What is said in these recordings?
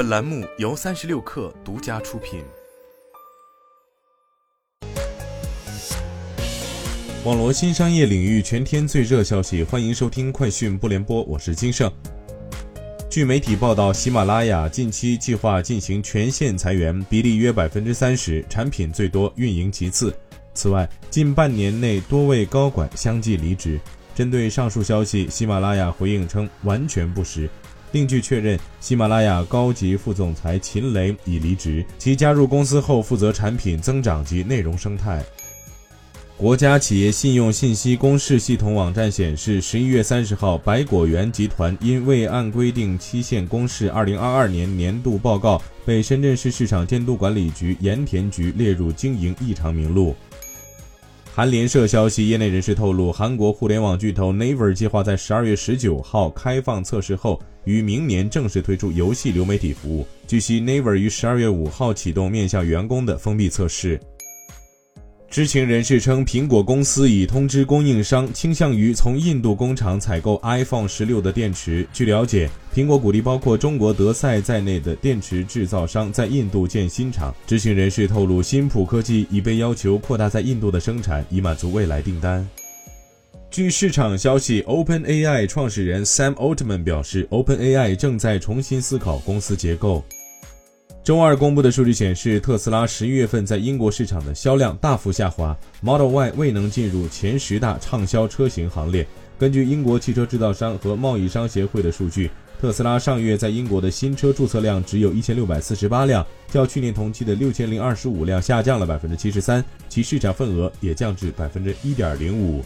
本栏目由三十六氪独家出品。网罗新商业领域全天最热消息，欢迎收听快讯不联播，我是金盛。据媒体报道，喜马拉雅近期计划进行全线裁员，比例约百分之三十，产品最多，运营其次。此外，近半年内多位高管相继离职。针对上述消息，喜马拉雅回应称完全不实。另据确认，喜马拉雅高级副总裁秦雷已离职，其加入公司后负责产品增长及内容生态。国家企业信用信息公示系统网站显示，十一月三十号，百果园集团因未按规定期限公示二零二二年年度报告，被深圳市市场监督管理局盐田局列入经营异常名录。韩联社消息，业内人士透露，韩国互联网巨头 Naver 计划在十二月十九号开放测试后，于明年正式推出游戏流媒体服务。据悉，Naver 于十二月五号启动面向员工的封闭测试。知情人士称，苹果公司已通知供应商，倾向于从印度工厂采购 iPhone 十六的电池。据了解，苹果鼓励包括中国德赛在内的电池制造商在印度建新厂。知情人士透露，新普科技已被要求扩大在印度的生产，以满足未来订单。据市场消息，OpenAI 创始人 Sam Altman 表示，OpenAI 正在重新思考公司结构。周二公布的数据显示，特斯拉十一月份在英国市场的销量大幅下滑，Model Y 未能进入前十大畅销车型行列。根据英国汽车制造商和贸易商协会的数据，特斯拉上月在英国的新车注册量只有一千六百四十八辆，较去年同期的六千零二十五辆下降了百分之七十三，其市场份额也降至百分之一点零五。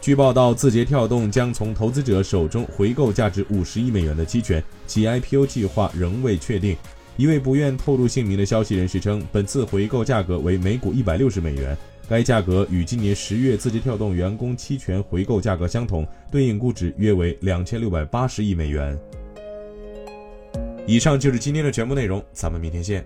据报道，字节跳动将从投资者手中回购价值五十亿美元的期权，其 IPO 计划仍未确定。一位不愿透露姓名的消息人士称，本次回购价格为每股一百六十美元，该价格与今年十月字节跳动员工期权回购价格相同，对应估值约为两千六百八十亿美元。以上就是今天的全部内容，咱们明天见。